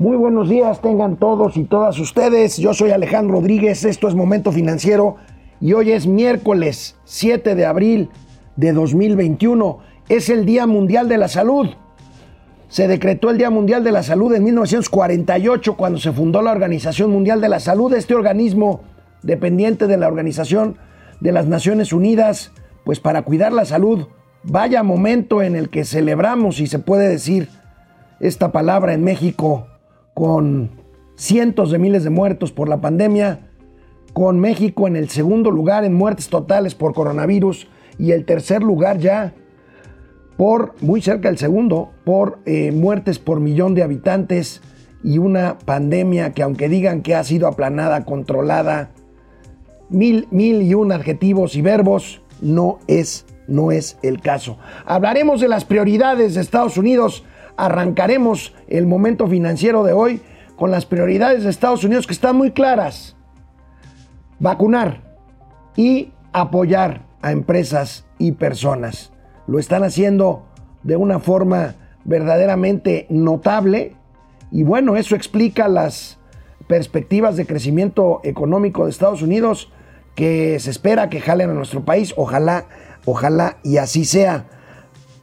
Muy buenos días, tengan todos y todas ustedes. Yo soy Alejandro Rodríguez, esto es Momento Financiero y hoy es miércoles 7 de abril de 2021. Es el Día Mundial de la Salud. Se decretó el Día Mundial de la Salud en 1948 cuando se fundó la Organización Mundial de la Salud, este organismo dependiente de la Organización de las Naciones Unidas, pues para cuidar la salud. Vaya momento en el que celebramos, y se puede decir esta palabra en México, con cientos de miles de muertos por la pandemia, con México en el segundo lugar en muertes totales por coronavirus y el tercer lugar ya por, muy cerca del segundo, por eh, muertes por millón de habitantes y una pandemia que aunque digan que ha sido aplanada, controlada, mil, mil y un adjetivos y verbos, no es, no es el caso. Hablaremos de las prioridades de Estados Unidos arrancaremos el momento financiero de hoy con las prioridades de Estados Unidos que están muy claras. Vacunar y apoyar a empresas y personas. Lo están haciendo de una forma verdaderamente notable y bueno, eso explica las perspectivas de crecimiento económico de Estados Unidos que se espera que jalen a nuestro país. Ojalá, ojalá y así sea.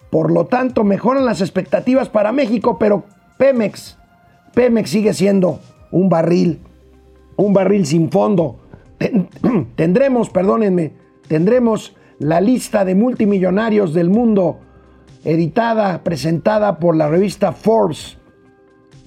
Por lo tanto, mejoran las expectativas para México, pero Pemex, Pemex sigue siendo un barril, un barril sin fondo. tendremos, perdónenme, tendremos la lista de multimillonarios del mundo editada, presentada por la revista Forbes.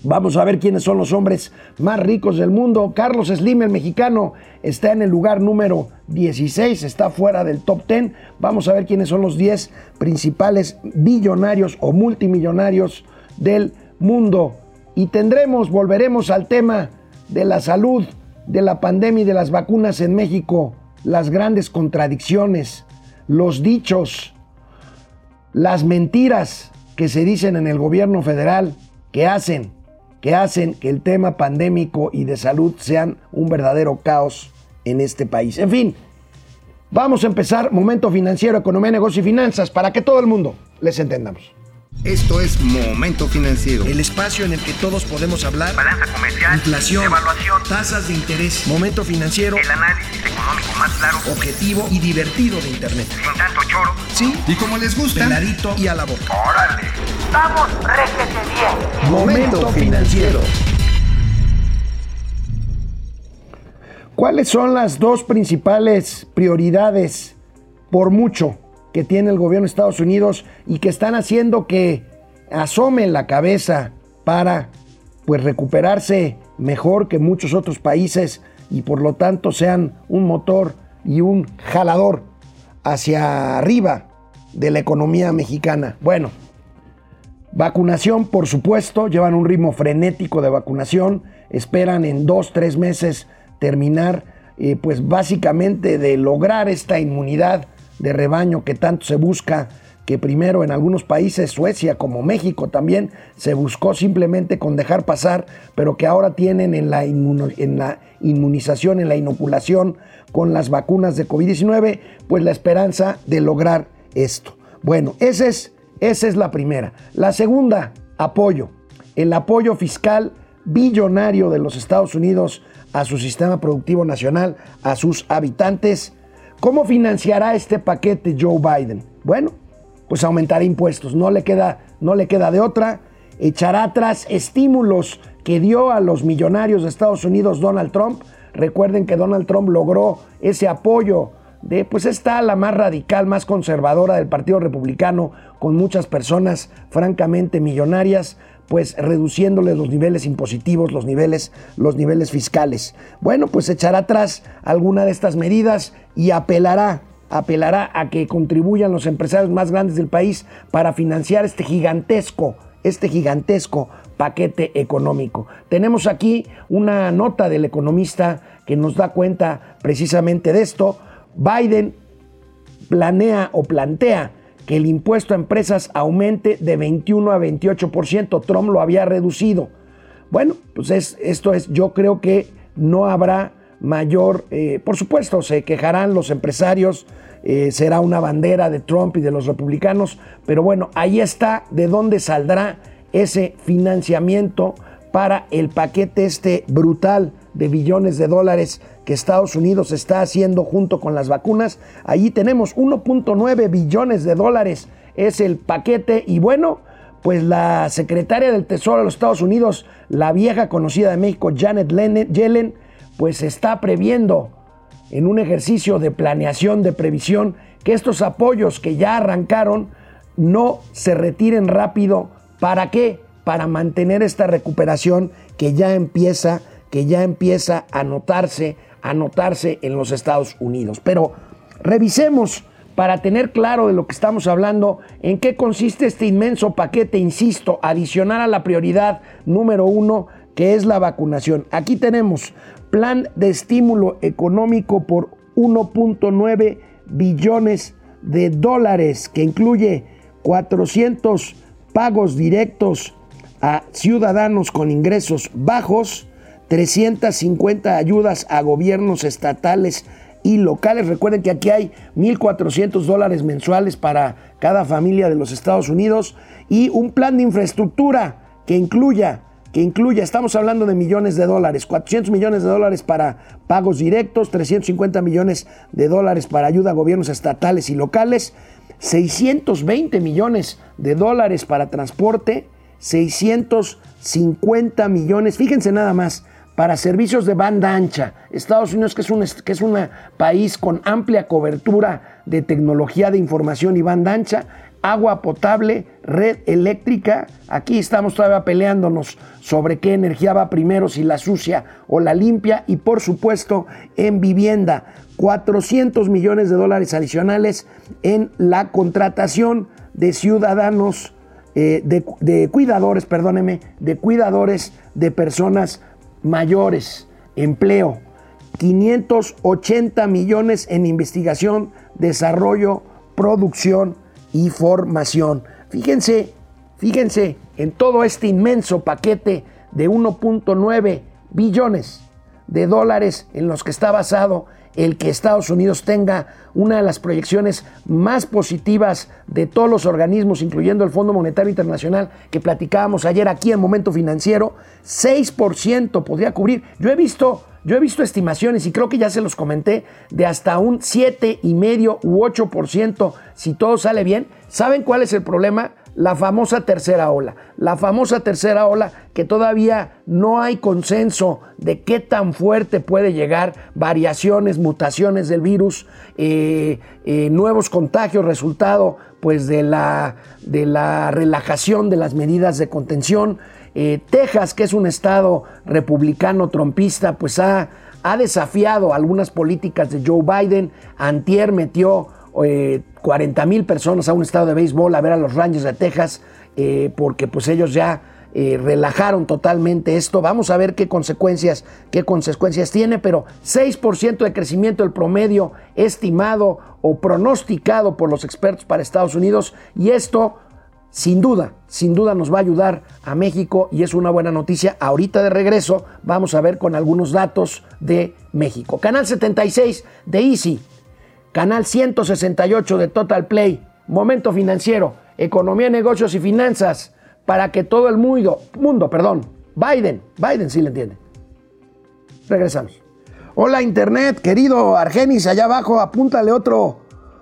Vamos a ver quiénes son los hombres más ricos del mundo. Carlos Slim, el mexicano, está en el lugar número 16, está fuera del top 10. Vamos a ver quiénes son los 10 principales billonarios o multimillonarios del mundo. Y tendremos, volveremos al tema de la salud, de la pandemia y de las vacunas en México, las grandes contradicciones, los dichos, las mentiras que se dicen en el gobierno federal, que hacen que hacen que el tema pandémico y de salud sean un verdadero caos en este país. En fin, vamos a empezar Momento Financiero, Economía, Negocio y Finanzas para que todo el mundo les entendamos. Esto es Momento Financiero. El espacio en el que todos podemos hablar. Balanza comercial. Inflación. Evaluación. Tasas de interés. Momento Financiero. El análisis económico más claro. Objetivo y divertido de Internet. Sin tanto choro. Sí. Y como les gusta. Peladito y a la boca. Órale. Vamos, réjete bien. Momento Financiero. ¿Cuáles son las dos principales prioridades por mucho que tiene el gobierno de Estados Unidos y que están haciendo que asomen la cabeza para pues recuperarse mejor que muchos otros países y por lo tanto sean un motor y un jalador hacia arriba de la economía mexicana. Bueno, vacunación por supuesto, llevan un ritmo frenético de vacunación, esperan en dos, tres meses terminar eh, pues básicamente de lograr esta inmunidad de rebaño que tanto se busca, que primero en algunos países, Suecia como México también, se buscó simplemente con dejar pasar, pero que ahora tienen en la, inmunización, en la inoculación con las vacunas de COVID-19, pues la esperanza de lograr esto. Bueno, esa es, esa es la primera. La segunda, apoyo. El apoyo fiscal billonario de los Estados Unidos a su sistema productivo nacional, a sus habitantes, ¿Cómo financiará este paquete Joe Biden? Bueno, pues aumentará impuestos, no le queda, no le queda de otra, echará atrás estímulos que dio a los millonarios de Estados Unidos Donald Trump. Recuerden que Donald Trump logró ese apoyo de, pues está la más radical, más conservadora del Partido Republicano, con muchas personas francamente millonarias, pues reduciéndole los niveles impositivos, los niveles, los niveles fiscales. Bueno, pues echará atrás alguna de estas medidas y apelará, apelará a que contribuyan los empresarios más grandes del país para financiar este gigantesco, este gigantesco paquete económico. Tenemos aquí una nota del economista que nos da cuenta precisamente de esto. Biden planea o plantea que el impuesto a empresas aumente de 21 a 28%. Trump lo había reducido. Bueno, pues esto es, yo creo que no habrá mayor, eh, por supuesto, se quejarán los empresarios, eh, será una bandera de Trump y de los republicanos, pero bueno, ahí está de dónde saldrá ese financiamiento para el paquete este brutal de billones de dólares que Estados Unidos está haciendo junto con las vacunas. Allí tenemos 1.9 billones de dólares. Es el paquete y bueno, pues la secretaria del Tesoro de los Estados Unidos, la vieja conocida de México, Janet Yellen, pues está previendo en un ejercicio de planeación, de previsión, que estos apoyos que ya arrancaron no se retiren rápido. ¿Para qué? Para mantener esta recuperación que ya empieza, que ya empieza a notarse, a notarse en los Estados Unidos. Pero revisemos para tener claro de lo que estamos hablando, en qué consiste este inmenso paquete, insisto, adicional a la prioridad número uno, que es la vacunación. Aquí tenemos plan de estímulo económico por 1.9 billones de dólares, que incluye 400 pagos directos a ciudadanos con ingresos bajos, 350 ayudas a gobiernos estatales y locales. Recuerden que aquí hay 1.400 dólares mensuales para cada familia de los Estados Unidos y un plan de infraestructura que incluya, que incluya, estamos hablando de millones de dólares, 400 millones de dólares para pagos directos, 350 millones de dólares para ayuda a gobiernos estatales y locales, 620 millones de dólares para transporte, 650 millones, fíjense nada más, para servicios de banda ancha. Estados Unidos, que es, un, que es un país con amplia cobertura de tecnología de información y banda ancha, agua potable, red eléctrica. Aquí estamos todavía peleándonos sobre qué energía va primero, si la sucia o la limpia. Y por supuesto, en vivienda, 400 millones de dólares adicionales en la contratación de ciudadanos, eh, de, de cuidadores, perdóneme, de cuidadores de personas mayores, empleo, 580 millones en investigación, desarrollo, producción y formación. Fíjense, fíjense en todo este inmenso paquete de 1.9 billones de dólares en los que está basado el que Estados Unidos tenga una de las proyecciones más positivas de todos los organismos, incluyendo el Fondo Monetario Internacional que platicábamos ayer aquí en Momento Financiero, 6% podría cubrir. Yo he visto, yo he visto estimaciones y creo que ya se los comenté de hasta un 7,5 u 8% si todo sale bien. ¿Saben cuál es el problema? La famosa tercera ola. La famosa tercera ola que todavía no hay consenso de qué tan fuerte puede llegar, variaciones, mutaciones del virus, eh, eh, nuevos contagios, resultado pues de la, de la relajación de las medidas de contención. Eh, Texas, que es un estado republicano trompista, pues ha, ha desafiado algunas políticas de Joe Biden. Antier metió 40 mil personas a un estado de béisbol a ver a los Rangers de Texas, eh, porque pues ellos ya eh, relajaron totalmente esto. Vamos a ver qué consecuencias, qué consecuencias tiene, pero 6% de crecimiento del promedio estimado o pronosticado por los expertos para Estados Unidos y esto sin duda, sin duda nos va a ayudar a México y es una buena noticia. Ahorita de regreso vamos a ver con algunos datos de México. Canal 76 de Easy Canal 168 de Total Play, Momento Financiero, Economía, Negocios y Finanzas, para que todo el mundo, mundo, perdón, Biden, Biden sí le entiende. Regresamos. Hola Internet, querido Argenis, allá abajo, apúntale otro,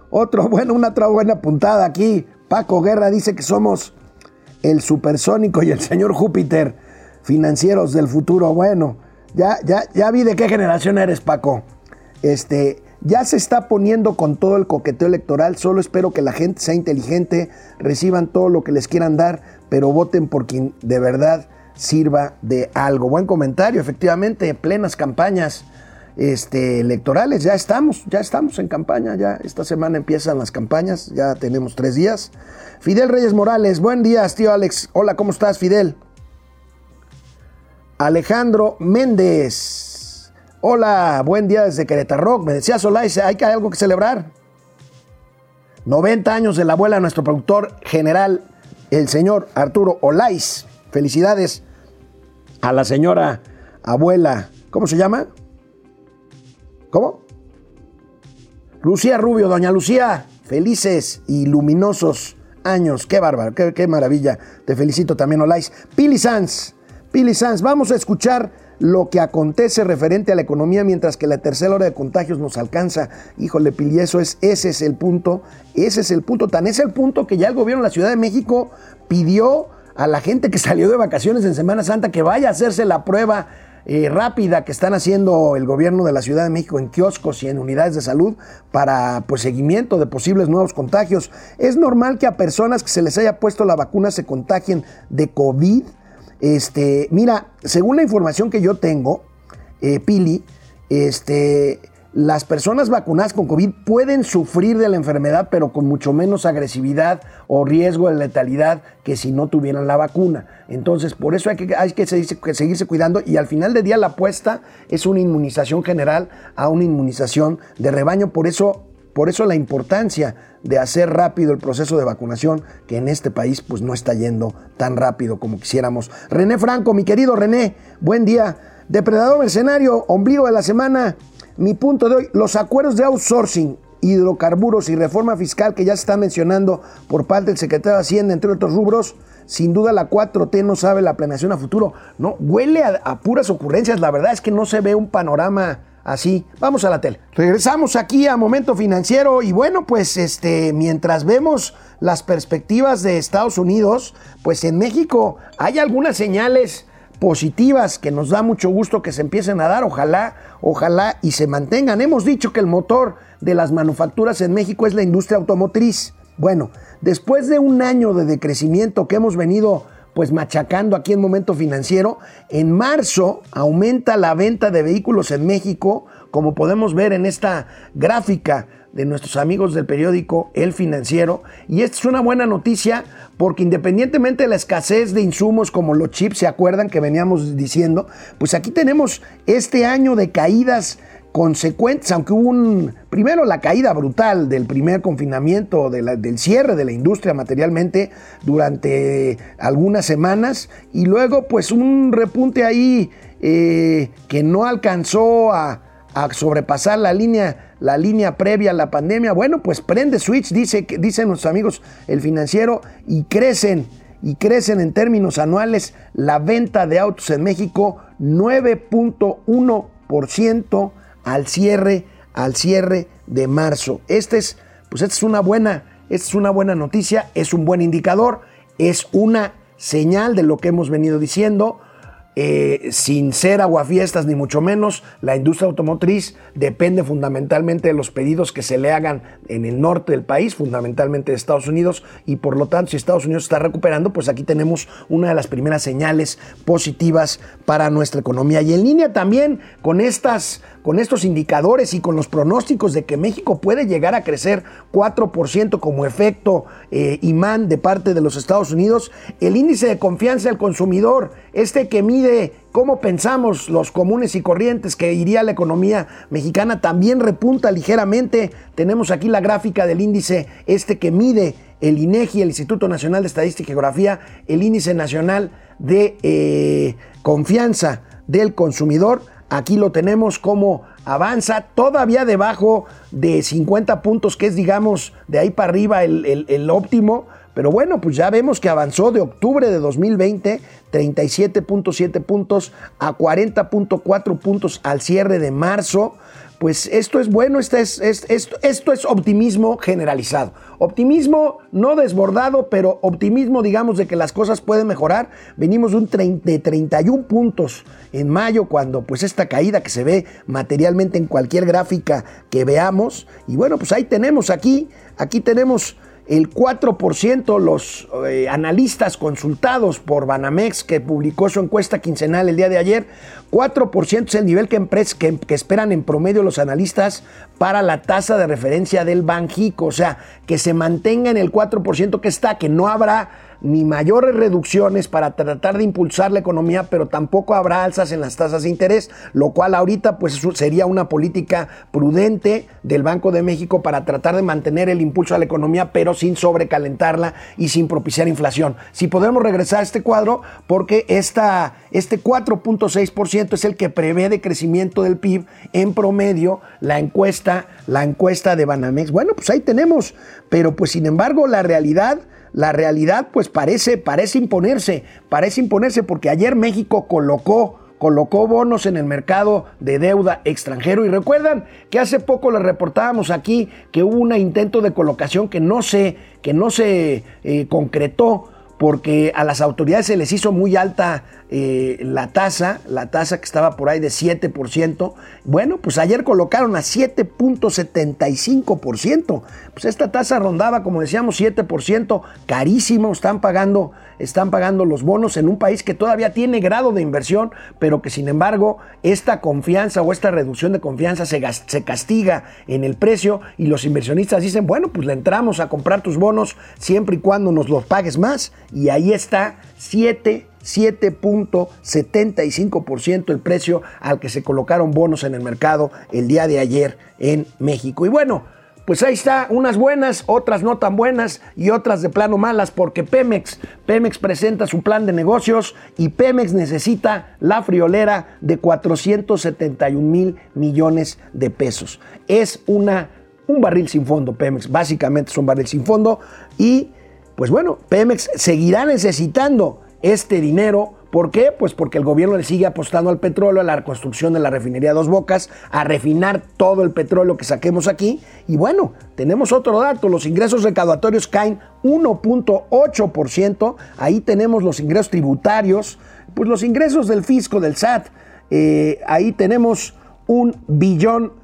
otro, bueno, una otra buena puntada aquí. Paco Guerra dice que somos el supersónico y el señor Júpiter, financieros del futuro. Bueno, ya, ya, ya vi de qué generación eres, Paco. Este, ya se está poniendo con todo el coqueteo electoral, solo espero que la gente sea inteligente, reciban todo lo que les quieran dar, pero voten por quien de verdad sirva de algo. Buen comentario, efectivamente, plenas campañas este, electorales, ya estamos, ya estamos en campaña, ya esta semana empiezan las campañas, ya tenemos tres días. Fidel Reyes Morales, buen día, tío Alex. Hola, ¿cómo estás, Fidel? Alejandro Méndez. Hola, buen día desde Querétaro. Me decía Solais, hay que algo que celebrar. 90 años de la abuela de nuestro productor general, el señor Arturo Olais. Felicidades a la señora abuela. ¿Cómo se llama? ¿Cómo? Lucía Rubio, doña Lucía. Felices y luminosos años. Qué bárbaro, qué, maravilla. Te felicito también, Olais. Pili Sanz. Pili Sanz, vamos a escuchar lo que acontece referente a la economía mientras que la tercera hora de contagios nos alcanza. Híjole, Pili, eso es, ese es el punto, ese es el punto. Tan es el punto que ya el gobierno de la Ciudad de México pidió a la gente que salió de vacaciones en Semana Santa que vaya a hacerse la prueba eh, rápida que están haciendo el gobierno de la Ciudad de México en kioscos y en unidades de salud para pues, seguimiento de posibles nuevos contagios. Es normal que a personas que se les haya puesto la vacuna se contagien de COVID. Este, mira, según la información que yo tengo, eh, Pili, este, las personas vacunadas con COVID pueden sufrir de la enfermedad, pero con mucho menos agresividad o riesgo de letalidad que si no tuvieran la vacuna. Entonces, por eso hay que, seguirse, cuidando y al final del día la apuesta es una inmunización general a una inmunización de rebaño. Por eso, por eso la importancia de hacer rápido el proceso de vacunación, que en este país pues no está yendo tan rápido como quisiéramos. René Franco, mi querido René, buen día. Depredador mercenario, ombligo de la semana. Mi punto de hoy, los acuerdos de outsourcing, hidrocarburos y reforma fiscal que ya se está mencionando por parte del secretario de Hacienda, entre otros rubros, sin duda la 4T no sabe la planeación a futuro. No, huele a, puras ocurrencias. La verdad es que no se ve un panorama así. Vamos a la tele. Regresamos aquí a Momento Financiero y bueno, pues este, mientras vemos las perspectivas de Estados Unidos, pues en México hay algunas señales positivas que nos da mucho gusto que se empiecen a dar, ojalá, ojalá y se mantengan. Hemos dicho que el motor de las manufacturas en México es la industria automotriz. Bueno, después de un año de decrecimiento que hemos venido pues machacando aquí en momento financiero, en marzo aumenta la venta de vehículos en México, como podemos ver en esta gráfica de nuestros amigos del periódico El Financiero. Y esta es una buena noticia porque independientemente de la escasez de insumos como los chips, ¿se acuerdan que veníamos diciendo? Pues aquí tenemos este año de caídas consecuentes, aunque hubo un, primero la caída brutal del primer confinamiento, del cierre de la industria materialmente durante algunas semanas, y luego pues un repunte ahí eh, que no alcanzó a, a sobrepasar la línea la línea previa a la pandemia, bueno, pues prende switch, dice, dicen nuestros amigos el financiero, y crecen, y crecen en términos anuales la venta de autos en México 9.1% al cierre, al cierre de marzo. Este es, pues esta es una buena, esta es una buena noticia, es un buen indicador, es una señal de lo que hemos venido diciendo. Eh, sin ser aguafiestas ni mucho menos, la industria automotriz depende fundamentalmente de los pedidos que se le hagan en el norte del país, fundamentalmente de Estados Unidos, y por lo tanto si Estados Unidos está recuperando, pues aquí tenemos una de las primeras señales positivas para nuestra economía. Y en línea también con estas con estos indicadores y con los pronósticos de que México puede llegar a crecer 4% como efecto eh, imán de parte de los Estados Unidos, el índice de confianza del consumidor, este que mide cómo pensamos los comunes y corrientes que iría la economía mexicana, también repunta ligeramente. Tenemos aquí la gráfica del índice este que mide el INEGI, el Instituto Nacional de Estadística y Geografía, el índice nacional de eh, confianza del consumidor Aquí lo tenemos como avanza todavía debajo de 50 puntos, que es digamos de ahí para arriba el, óptimo. Pero bueno, pues ya vemos que avanzó de octubre de 2020 37.7 puntos a 40.4 puntos al cierre de marzo pues esto es bueno, esto es, esto, es optimismo generalizado. Optimismo no desbordado, pero optimismo, digamos, de que las cosas pueden mejorar. Venimos de, un de 31 puntos en mayo, cuando pues esta caída que se ve materialmente en cualquier gráfica que veamos. Y bueno, pues ahí tenemos aquí, aquí tenemos el 4%, los eh, analistas consultados por Banamex, que publicó su encuesta quincenal el día de ayer, 4% es el nivel que, que, que, esperan en promedio los analistas para la tasa de referencia del Banjico, o sea, que se mantenga en el 4% que está, que no habrá ni mayores reducciones para tratar de impulsar la economía, pero tampoco habrá alzas en las tasas de interés, lo cual ahorita pues sería una política prudente del Banco de México para tratar de mantener el impulso a la economía, pero sin sobrecalentarla y sin propiciar inflación. Si podemos regresar a este cuadro, porque esta, este 4.6% es el que prevé de crecimiento del PIB en promedio la encuesta, la encuesta de Banamex. Bueno, pues ahí tenemos, pero pues sin embargo la realidad la realidad pues parece, parece imponerse, parece imponerse porque ayer México colocó colocó bonos en el mercado de deuda extranjero. Y recuerdan que hace poco les reportábamos aquí que hubo un intento de colocación que no se, que no se eh, concretó porque a las autoridades se les hizo muy alta eh, la tasa, la tasa que estaba por ahí de 7%. Bueno, pues ayer colocaron a 7.75%. Pues esta tasa rondaba, como decíamos, 7%, carísimo, están pagando, están pagando los bonos en un país que todavía tiene grado de inversión, pero que sin embargo esta confianza o esta reducción de confianza se, se castiga en el precio y los inversionistas dicen, bueno, pues le entramos a comprar tus bonos siempre y cuando nos los pagues más. Y ahí está 7 7.75% el precio al que se colocaron bonos en el mercado el día de ayer en México. Y bueno, pues ahí está, unas buenas, otras no tan buenas y otras de plano malas, porque Pemex, Pemex presenta su plan de negocios y Pemex necesita la friolera de 471 mil millones de pesos. Es una, un barril sin fondo, Pemex, básicamente es un barril sin fondo y pues bueno, Pemex seguirá necesitando este dinero. ¿Por qué? Pues porque el gobierno le sigue apostando al petróleo, a la reconstrucción de la refinería Dos Bocas, a refinar todo el petróleo que saquemos aquí. Y bueno, tenemos otro dato, los ingresos recaudatorios caen 1.8%, ahí tenemos los ingresos tributarios, pues los ingresos del fisco, del SAT, eh, ahí tenemos un billón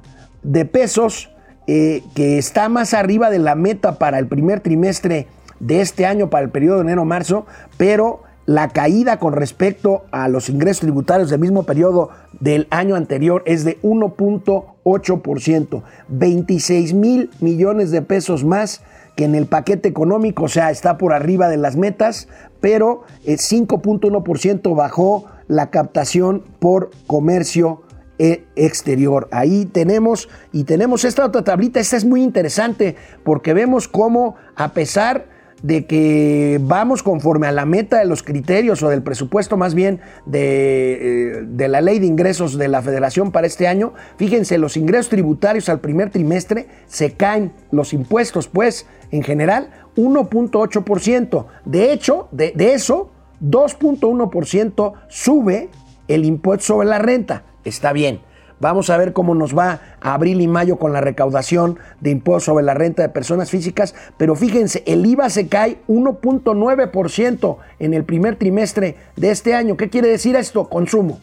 de pesos eh, que está más arriba de la meta para el primer trimestre de este año, para el periodo de enero-marzo, pero la caída con respecto a los ingresos tributarios del mismo periodo del año anterior es de 1.8%, 26 mil millones de pesos más que en el paquete económico, o sea, está por arriba de las metas, pero el 5.1% bajó la captación por comercio e exterior. Ahí tenemos y tenemos esta otra tablita, esta es muy interesante porque vemos cómo a pesar de que vamos conforme a la meta de los criterios o del presupuesto más bien de, eh, de, la ley de ingresos de la federación para este año, fíjense, los ingresos tributarios al primer trimestre se caen, los impuestos pues en general 1.8%. De hecho, de, de eso, 2.1% sube el impuesto sobre la renta. Está bien. Vamos a ver cómo nos va abril y mayo con la recaudación de impuestos sobre la renta de personas físicas, pero fíjense, el IVA se cae 1.9% en el primer trimestre de este año. ¿Qué quiere decir esto? Consumo.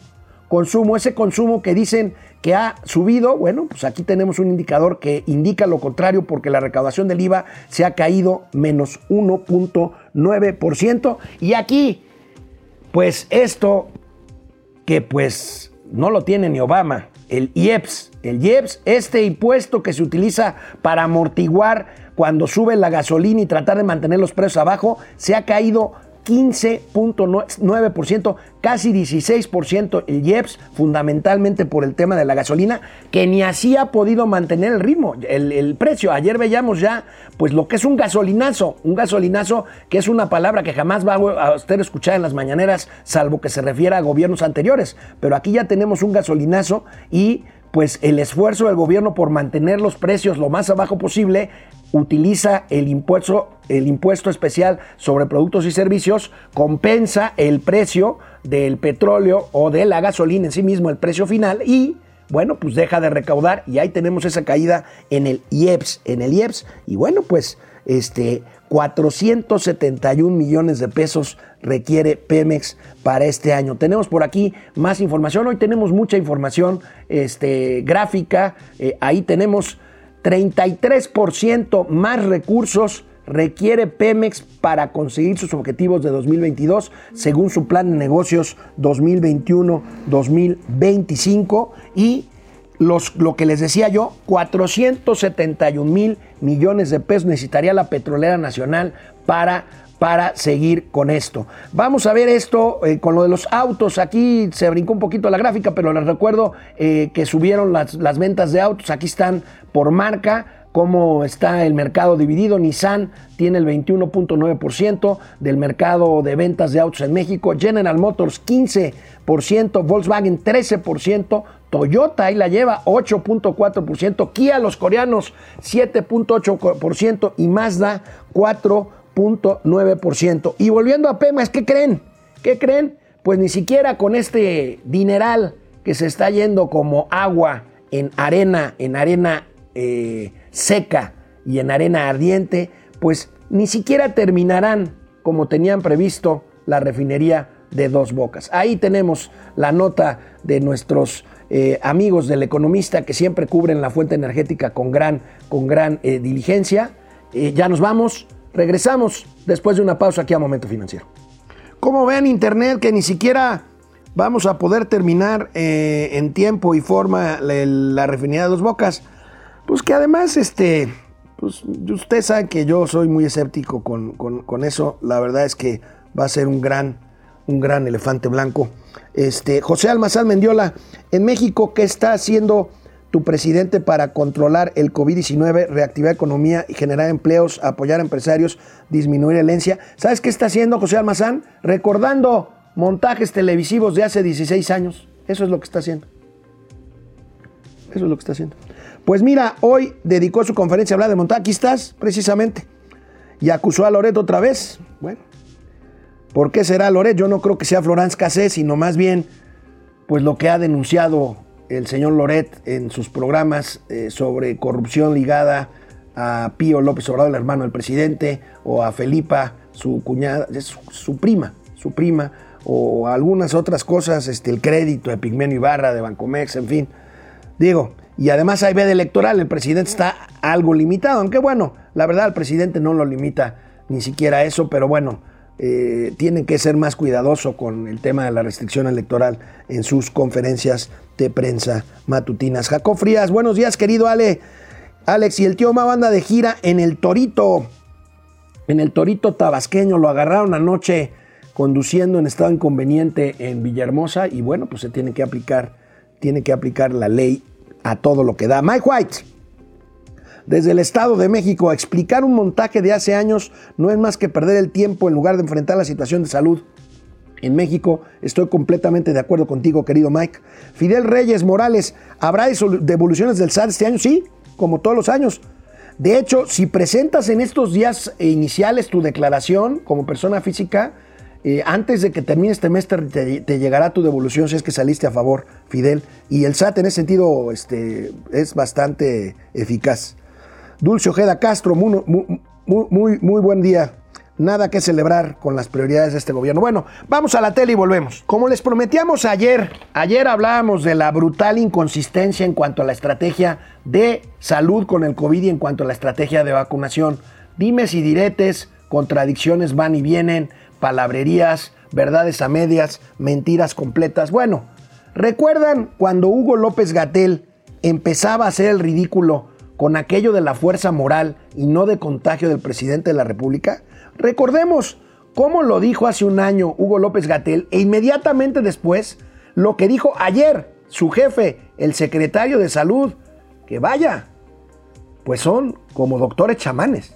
Consumo, ese consumo que dicen que ha subido, bueno, pues aquí tenemos un indicador que indica lo contrario porque la recaudación del IVA se ha caído menos 1.9%. Y aquí, pues esto que pues no lo tiene ni Obama, el IEPS. El IEPS, este impuesto que se utiliza para amortiguar cuando sube la gasolina y tratar de mantener los precios abajo, se ha caído 15.9%, casi 16% el IEPS, fundamentalmente por el tema de la gasolina, que ni así ha podido mantener el ritmo, el, el, precio. Ayer veíamos ya, pues lo que es un gasolinazo, un gasolinazo que es una palabra que jamás va a usted escuchar en las mañaneras, salvo que se refiera a gobiernos anteriores. Pero aquí ya tenemos un gasolinazo y pues el esfuerzo del gobierno por mantener los precios lo más abajo posible utiliza el impuesto, el impuesto especial sobre productos y servicios, compensa el precio del petróleo o de la gasolina en sí mismo, el precio final, y bueno, pues deja de recaudar y ahí tenemos esa caída en el IEPS, en el IEPS, y bueno, pues este 471 millones de pesos requiere Pemex para este año. Tenemos por aquí más información, hoy tenemos mucha información este, gráfica, eh, ahí tenemos 33% más recursos requiere Pemex para conseguir sus objetivos de 2022 según su plan de negocios 2021-2025 y los, lo que les decía yo, 471 mil millones de pesos necesitaría la petrolera nacional para para seguir con esto. Vamos a ver esto eh, con lo de los autos. Aquí se brincó un poquito la gráfica, pero les recuerdo eh, que subieron las, las ventas de autos. Aquí están por marca cómo está el mercado dividido. Nissan tiene el 21.9% del mercado de ventas de autos en México, General Motors 15%, Volkswagen 13%, Toyota ahí la lleva 8.4%, Kia los coreanos 7.8% y Mazda 4%. 0.9%. Y volviendo a Pemex, ¿qué creen? ¿Qué creen? Pues ni siquiera con este dineral que se está yendo como agua en arena, en arena eh, seca y en arena ardiente, pues ni siquiera terminarán como tenían previsto la refinería de dos bocas. Ahí tenemos la nota de nuestros eh, amigos del economista que siempre cubren la fuente energética con gran, con gran eh, diligencia. ya nos vamos, regresamos después de una pausa aquí a Momento Financiero. Como vean Internet que ni siquiera vamos a poder terminar eh, en tiempo y forma la, la, refinería de dos bocas. Pues que además, este, pues usted sabe que yo soy muy escéptico con, con, eso. La verdad es que va a ser un gran, un gran elefante blanco. Este, José Almazán Mendiola, en México, ¿qué está haciendo tu presidente para controlar el COVID-19, reactivar economía y generar empleos, apoyar a empresarios, disminuir herencia? ¿Sabes qué está haciendo José Almazán? Recordando montajes televisivos de hace 16 años. Eso es lo que está haciendo. Eso es lo que está haciendo. Pues mira, hoy dedicó su conferencia a hablar de montaje. Aquí estás, precisamente. Y acusó a Loret otra vez. Bueno, ¿por qué será Loret? Yo no creo que sea Florence Cassé, sino más bien, pues lo que ha denunciado el señor Loret en sus programas eh, sobre corrupción ligada a Pío López Obrador, el hermano del presidente, o a Felipa, su cuñada, su, prima, su prima, o algunas otras cosas, este, el crédito de Pigmenio Ibarra, de Bancomex, en fin. Digo, y además hay veda electoral, el presidente está algo limitado, aunque bueno, la verdad el presidente no lo limita ni siquiera eso, pero bueno, eh, tiene que ser más cuidadoso con el tema de la restricción electoral en sus conferencias de prensa matutinas. Jacob Frías, buenos días querido Ale. Alex y el tío Ma banda de gira en el Torito, en el Torito tabasqueño, lo agarraron anoche conduciendo en estado inconveniente en Villahermosa y bueno, pues se tiene que aplicar, tiene que aplicar la ley a todo lo que da. Mike White, desde el Estado de México, explicar un montaje de hace años no es más que perder el tiempo en lugar de enfrentar la situación de salud. En México estoy completamente de acuerdo contigo, querido Mike. Fidel Reyes Morales, ¿habrá devoluciones del SAT este año? Sí, como todos los años. De hecho, si presentas en estos días iniciales tu declaración como persona física, eh, antes de que termine este mes te, llegará tu devolución si es que saliste a favor, Fidel. Y el SAT en ese sentido este, es bastante eficaz. Dulce Ojeda Castro, muy, muy, muy, buen día. Nada que celebrar con las prioridades de este gobierno. Bueno, vamos a la tele y volvemos. Como les prometíamos ayer, ayer hablábamos de la brutal inconsistencia en cuanto a la estrategia de salud con el COVID y en cuanto a la estrategia de vacunación. Dimes y diretes, contradicciones van y vienen palabrerías, verdades a medias, mentiras completas. Bueno, ¿recuerdan cuando Hugo López Gatel empezaba a hacer el ridículo con aquello de la fuerza moral y no de contagio del presidente de la República? Recordemos cómo lo dijo hace un año Hugo López Gatel e inmediatamente después lo que dijo ayer su jefe, el secretario de salud, que vaya, pues son como doctores chamanes.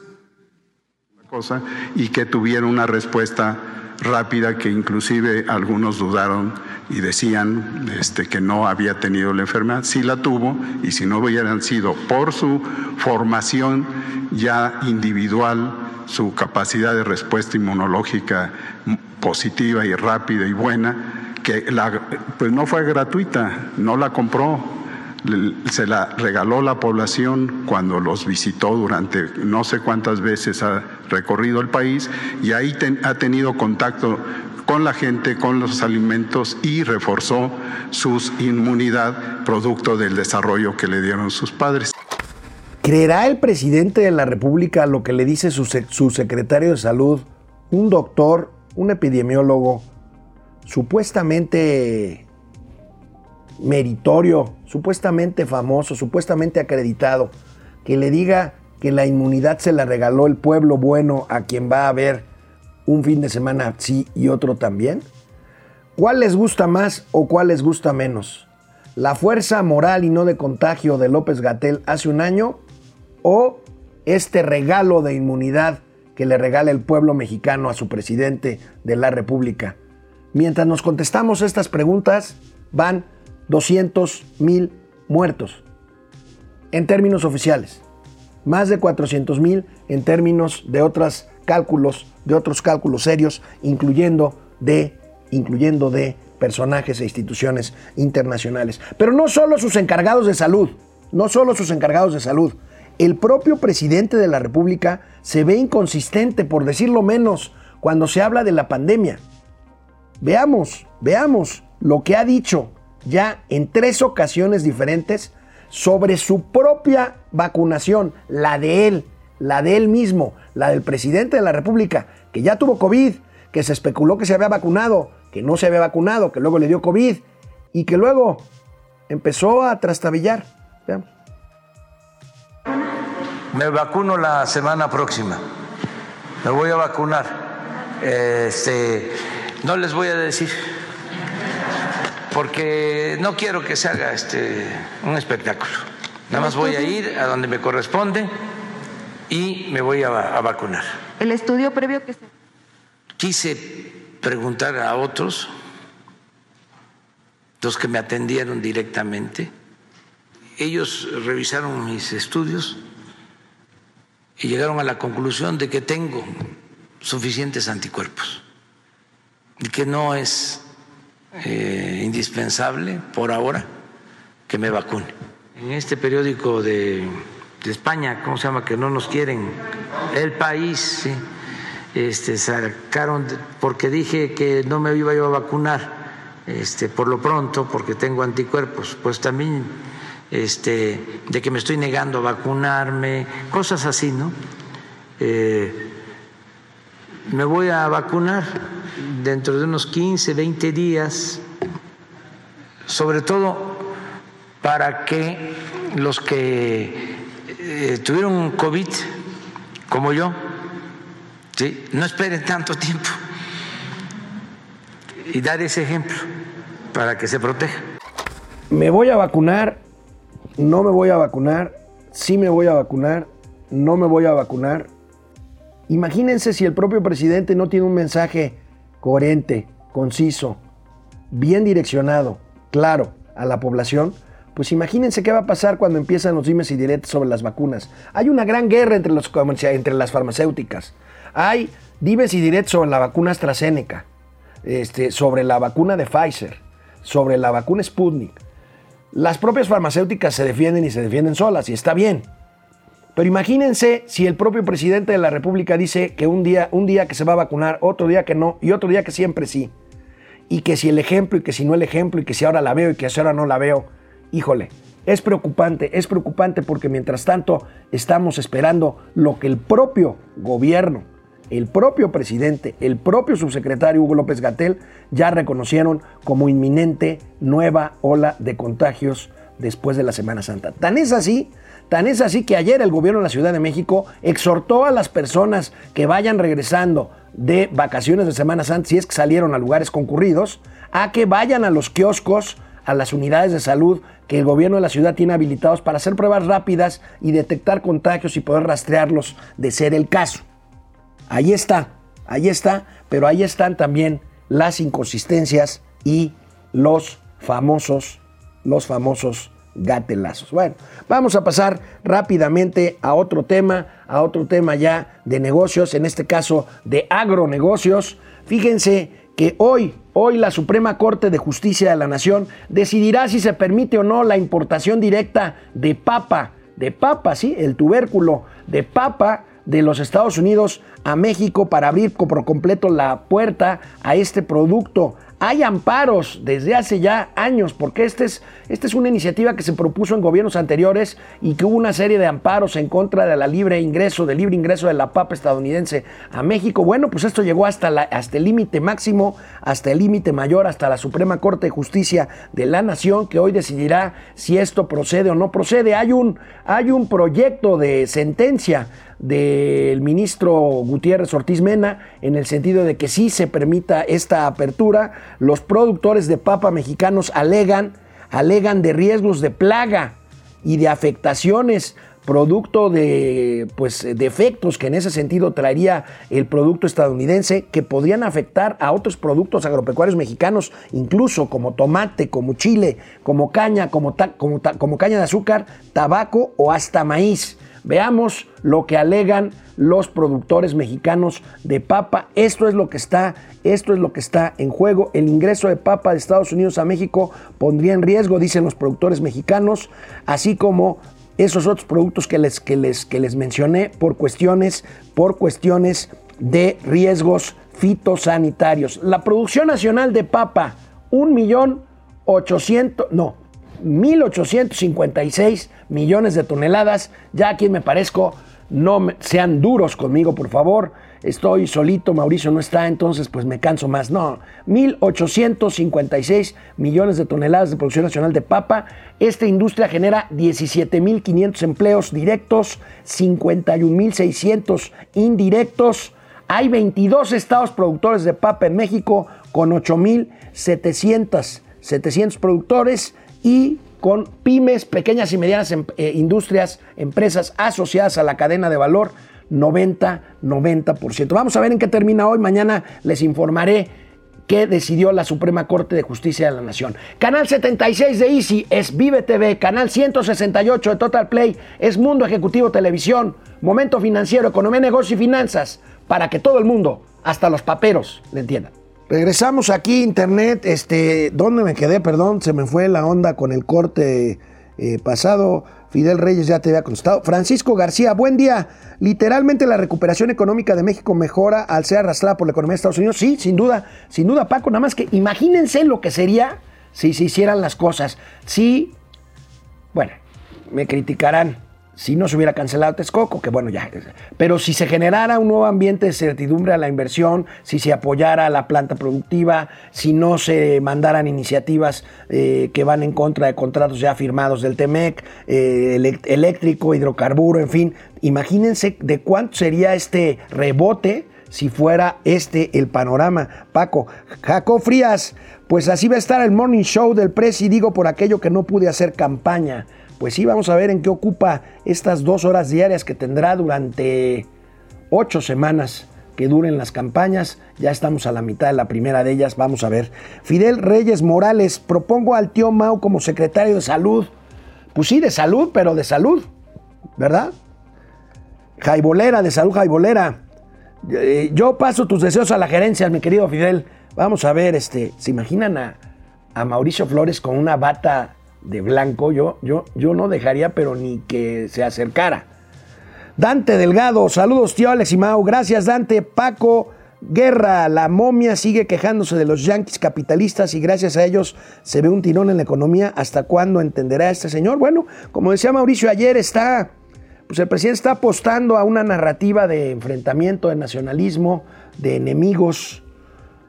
cosa y que tuvieron una respuesta rápida que inclusive algunos dudaron y decían este, que no había tenido la enfermedad. Sí la tuvo y si no hubieran sido por su formación ya individual, su capacidad de respuesta inmunológica positiva y rápida y buena, que la, pues no fue gratuita, no la compró, se la regaló la población cuando los visitó durante no sé cuántas veces ha recorrido el país y ahí ha tenido contacto con la gente, con los alimentos y reforzó su inmunidad producto del desarrollo que le dieron sus padres. ¿Creerá el presidente de la República lo que le dice su, su secretario de salud, un doctor, un epidemiólogo, supuestamente meritorio, supuestamente famoso, supuestamente acreditado, que le diga que la inmunidad se la regaló el pueblo bueno a quien va a haber un fin de semana sí y otro también? ¿Cuál les gusta más o cuál les gusta menos? ¿La fuerza moral y no de contagio de López Gatel hace un año o este regalo de inmunidad que le regala el pueblo mexicano a su presidente de la República? Mientras nos contestamos estas preguntas, van 200 mil muertos en términos oficiales, más de 400 mil en términos de otros cálculos, de otros cálculos serios, incluyendo de, incluyendo de personajes e instituciones internacionales. Pero no solo sus encargados de salud, no solo sus encargados de salud, el propio presidente de la República se ve inconsistente, por decirlo menos, cuando se habla de la pandemia. Veamos, veamos lo que ha dicho ya en tres ocasiones diferentes sobre su propia vacunación, la de él, la de él mismo, la del presidente de la República, que ya tuvo COVID, que se especuló que se había vacunado, que no se había vacunado, que luego le dio COVID y que luego empezó a trastabillar. Veamos. Me vacuno la semana próxima. Me voy a vacunar. Este, no les voy a decir porque no quiero que se haga este un espectáculo. Nada más voy a ir a donde me corresponde y me voy a, a vacunar. El estudio previo que se Quise preguntar a otros, los que me atendieron directamente. Ellos revisaron mis estudios y llegaron a la conclusión de que tengo suficientes anticuerpos y que no es eh, indispensable por ahora que me vacune. En este periódico de, España, ¿cómo se llama? Que no nos quieren, El País, este, sacaron, porque dije que no me iba yo a vacunar este, por lo pronto, porque tengo anticuerpos, pues también este, de que me estoy negando a vacunarme, cosas así, ¿no? Eh, me voy a vacunar dentro de unos 15, 20 días, sobre todo para que los que eh, tuvieron COVID, como yo, ¿sí? no esperen tanto tiempo y dar ese ejemplo para que se proteja. Me voy a vacunar, no me voy a vacunar, sí me voy a vacunar, no me voy a vacunar. Imagínense si el propio presidente no tiene un mensaje coherente, conciso, bien direccionado, claro a la población, pues imagínense qué va a pasar cuando empiezan los dimes y diretes sobre las vacunas. Hay una gran guerra entre, los, entre las farmacéuticas. Hay dimes y diretes sobre la vacuna AstraZeneca, este, sobre la vacuna de Pfizer, sobre la vacuna Sputnik. Las propias farmacéuticas se defienden y se defienden solas, y está bien. Pero imagínense si el propio presidente de la República dice que un día, un día que se va a vacunar, otro día que no, y otro día que siempre sí. Y que si el ejemplo, y que si no el ejemplo, y que si ahora la veo, y que si ahora no la veo. Híjole, es preocupante, es preocupante porque mientras tanto estamos esperando lo que el propio gobierno, el propio presidente, el propio subsecretario Hugo López Gatel ya reconocieron como inminente nueva ola de contagios después de la Semana Santa. Tan es así Tan es así que ayer el gobierno de la Ciudad de México exhortó a las personas que vayan regresando de vacaciones de Semana Santa, si es que salieron a lugares concurridos, a que vayan a los kioscos, a las unidades de salud que el gobierno de la ciudad tiene habilitados para hacer pruebas rápidas y detectar contagios y poder rastrearlos de ser el caso. Ahí está, ahí está, pero ahí están también las inconsistencias y los famosos, los famosos gatelazos. Bueno, vamos a pasar rápidamente a otro tema, a otro tema ya de negocios, en este caso de agronegocios. Fíjense que hoy, hoy la Suprema Corte de Justicia de la Nación decidirá si se permite o no la importación directa de papa, de papa, sí, el tubérculo de papa de los Estados Unidos a México para abrir por completo la puerta a este producto Hay amparos desde hace ya años, porque esta es, esta es una iniciativa que se propuso en gobiernos anteriores y que hubo una serie de amparos en contra de la libre ingreso, del libre ingreso de la papa estadounidense a México. Bueno, pues esto llegó hasta, hasta el límite máximo, hasta el límite mayor, hasta la Suprema Corte de Justicia de la Nación, que hoy decidirá si esto procede o no procede. Hay un, hay un proyecto de sentencia del ministro Gutiérrez Ortiz Mena en el sentido de que sí se permita esta apertura. Los productores de papa mexicanos alegan, alegan de riesgos de plaga y de afectaciones producto de pues defectos que en ese sentido traería el producto estadounidense que podrían afectar a otros productos agropecuarios mexicanos, incluso como tomate, como chile, como caña, como, como, como caña de azúcar, tabaco o hasta maíz. Veamos lo que alegan los productores mexicanos de papa. Esto es lo que está, esto es lo que está en juego. El ingreso de papa de Estados Unidos a México pondría en riesgo, dicen los productores mexicanos, así como esos otros productos que les, que les, que les mencioné por cuestiones, por cuestiones de riesgos fitosanitarios. La producción nacional de papa, un millón ochocientos, no, 1.856 millones de toneladas. Ya aquí me parezco, no sean duros conmigo, por favor. Estoy solito, Mauricio no está, entonces pues me canso más. No, 1.856 millones de toneladas de producción nacional de papa. Esta industria genera 17.500 empleos directos, 51.600 indirectos. Hay 22 estados productores de papa en México con 8.700 700 productores y con pymes, pequeñas y medianas em, eh, industrias, empresas asociadas a la cadena de valor, 90, 90%. Vamos a ver en qué termina hoy. Mañana les informaré qué decidió la Suprema Corte de Justicia de la Nación. Canal 76 de Easy es Vive TV, canal 168 de Total Play es Mundo Ejecutivo Televisión, Momento Financiero, Economía, Negocio y Finanzas, para que todo el mundo, hasta los paperos, le entiendan. Regresamos aquí, internet. Este, ¿Dónde me quedé? Perdón, se me fue la onda con el corte eh, pasado. Fidel Reyes ya te había contestado. Francisco García, buen día. Literalmente la recuperación económica de México mejora al ser arrastrada por la economía de Estados Unidos. Sí, sin duda, sin duda, Paco. Nada más que imagínense lo que sería si se hicieran las cosas. Sí, bueno, me criticarán si no se hubiera cancelado Texcoco, que bueno, ya. Pero si se generara un nuevo ambiente de certidumbre a la inversión, si se apoyara la planta productiva, si no se mandaran iniciativas eh, que van en contra de contratos ya firmados del TEMEC, eh, eléctrico, hidrocarburo, en fin, imagínense de cuánto sería este rebote si fuera este el panorama. Paco, Jaco Frías, pues así va a estar el morning show del presi, digo por aquello que no pude hacer campaña pues sí, vamos a ver en qué ocupa estas dos horas diarias que tendrá durante ocho semanas que duren las campañas. Ya estamos a la mitad de la primera de ellas, vamos a ver. Fidel Reyes Morales, propongo al tío Mau como secretario de salud. Pues sí, de salud, pero de salud, ¿verdad? Jaibolera, de salud Jaibolera. Eh, yo paso tus deseos a la gerencia, mi querido Fidel. Vamos a ver, este, ¿se imaginan a, a Mauricio Flores con una bata de blanco, yo, yo, yo no dejaría, pero ni que se acercara. Dante Delgado, saludos tío Alex y Mau, gracias Dante, Paco Guerra, la momia sigue quejándose de los yanquis capitalistas y gracias a ellos se ve un tirón en la economía. ¿Hasta cuándo entenderá este señor? Bueno, como decía Mauricio ayer, está, pues el presidente está apostando a una narrativa de enfrentamiento, de nacionalismo, de enemigos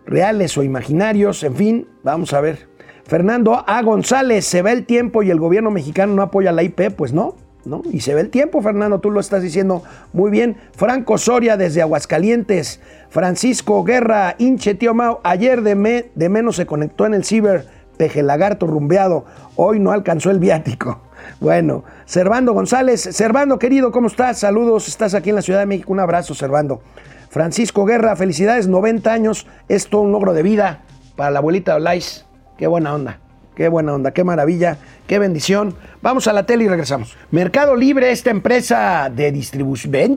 reales o imaginarios, en fin, vamos a ver. Fernando A. González, ¿se ve el tiempo y el gobierno mexicano no apoya la IP? Pues no, ¿no? Y se ve el tiempo, Fernando, tú lo estás diciendo muy bien. Franco Soria desde Aguascalientes. Francisco Guerra, hinche tío Mau, ayer de, de menos se conectó en el ciber, peje lagarto rumbeado, hoy no alcanzó el viático. Bueno, Servando González, Servando querido, ¿cómo estás? Saludos, estás aquí en la Ciudad de México, un abrazo, Servando. Francisco Guerra, felicidades, 90 años, es todo un logro de vida para la abuelita Olais. Qué buena onda. Qué buena onda, qué maravilla, qué bendición. Vamos a la tele y regresamos. Mercado Libre, esta empresa de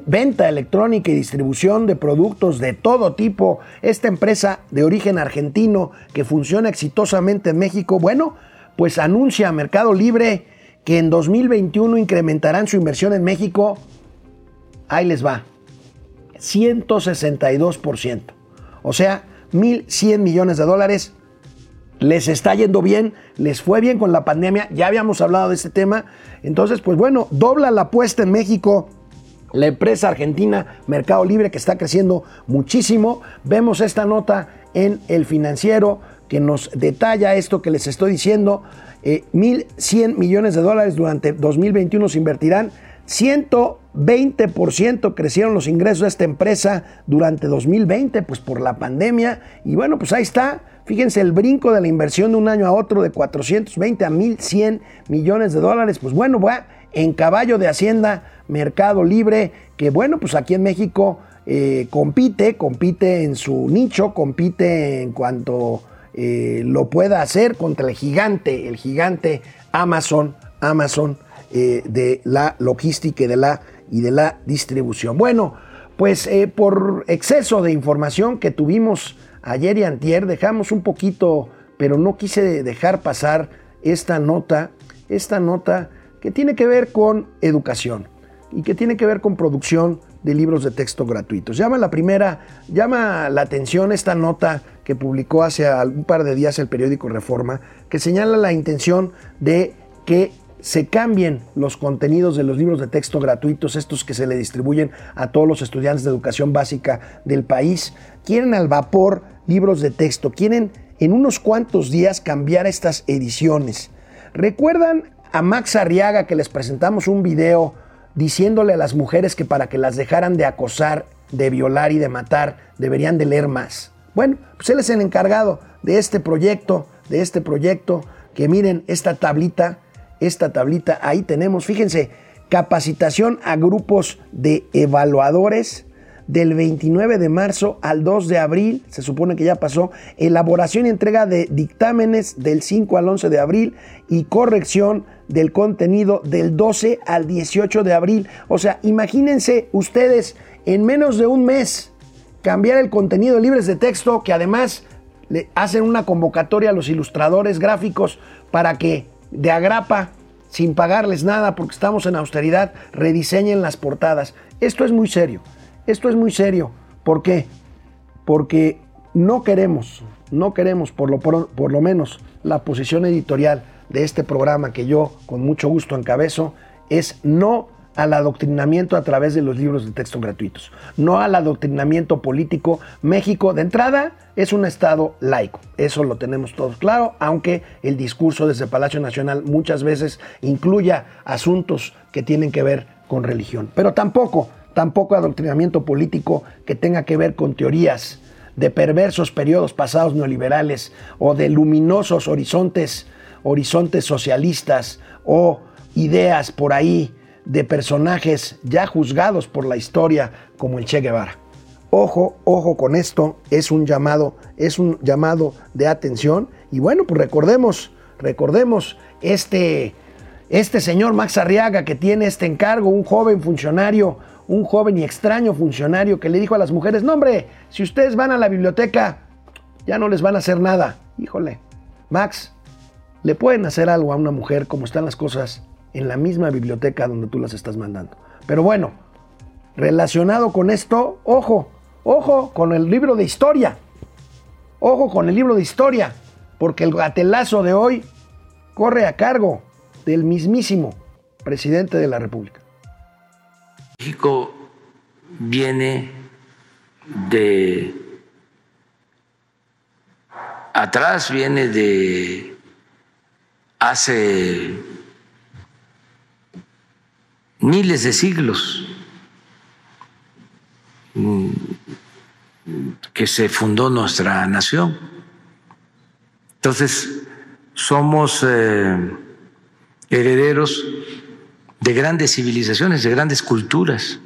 venta electrónica y distribución de productos de todo tipo, esta empresa de origen argentino que funciona exitosamente en México, bueno, pues anuncia Mercado Libre que en 2021 incrementarán su inversión en México. Ahí les va. 162%. O sea, 1.100 millones de dólares les está yendo bien, les fue bien con la pandemia, ya habíamos hablado de este tema. Entonces, pues bueno, dobla la apuesta en México. La empresa argentina Mercado Libre que está creciendo muchísimo. Vemos esta nota en el financiero que nos detalla esto que les estoy diciendo. Eh, 1.100 millones de dólares durante 2021 se invertirán. 120% crecieron los ingresos de esta empresa durante 2020, pues por la pandemia. Y bueno, pues ahí está. Fíjense el brinco de la inversión de un año a otro de 420 a 1.100 millones de dólares. Pues bueno, va en caballo de Hacienda, Mercado Libre, que bueno, pues aquí en México eh, compite, compite en su nicho, compite en cuanto eh, lo pueda hacer contra el gigante, el gigante Amazon, Amazon eh, de la logística y de la, y de la distribución. Bueno, pues por exceso de información que tuvimos ayer y antier, dejamos un poquito, pero no quise dejar pasar esta nota, esta nota que tiene que ver con educación y que tiene que ver con producción de libros de texto gratuitos. Llama la primera, llama la atención esta nota que publicó hace un par de días el periódico Reforma, que señala la intención de que se cambien los contenidos de los libros de texto gratuitos, estos que se le distribuyen a todos los estudiantes de educación básica del país. Quieren al vapor libros de texto, quieren en unos cuantos días cambiar estas ediciones. ¿Recuerdan a Max Arriaga que les presentamos un video diciéndole a las mujeres que para que las dejaran de acosar, de violar y de matar, deberían de leer más. Bueno, pues él es el encargado de este proyecto, de este proyecto, que miren esta tablita, esta tablita, ahí tenemos, fíjense, capacitación a grupos de evaluadores del 29 de marzo al 2 de abril, se supone que ya pasó, elaboración y entrega de dictámenes del 5 al 11 de abril y corrección del contenido del 12 al 18 de abril. O sea, imagínense ustedes en menos de un mes cambiar el contenido de libres de texto que además le hacen una convocatoria a los ilustradores gráficos para que de agrapa, sin pagarles nada porque estamos en austeridad, rediseñen las portadas. Esto es muy serio. Esto es muy serio. ¿Por qué? Porque no queremos, no queremos por lo, por, lo menos la posición editorial de este programa que yo con mucho gusto encabezo es no al adoctrinamiento a través de los libros de texto gratuitos, no al adoctrinamiento político. México, de entrada, es un Estado laico, eso lo tenemos todos claro, aunque el discurso desde Palacio Nacional muchas veces incluya asuntos que tienen que ver con religión, pero tampoco tampoco adoctrinamiento político que tenga que ver con teorías de perversos periodos pasados neoliberales o de luminosos horizontes, horizontes socialistas o ideas por ahí de personajes ya juzgados por la historia como el Che Guevara. Ojo, ojo con esto, es un llamado, es un llamado de atención y bueno, pues recordemos, recordemos este este señor Max Arriaga que tiene este encargo, un joven funcionario un joven y extraño funcionario que le dijo a las mujeres, no hombre, si ustedes van a la biblioteca, ya no les van a hacer nada. Híjole, Max, le pueden hacer algo a una mujer como están las cosas en la misma biblioteca donde tú las estás mandando. Pero bueno, relacionado con esto, ojo, ojo con el libro de historia. Ojo con el libro de historia, porque el gatelazo de hoy corre a cargo del mismísimo presidente de la República. México viene de atrás, viene de hace miles de siglos mm, que se fundó nuestra nación. Entonces, somos eh, herederos de grandes civilizaciones, de grandes culturas.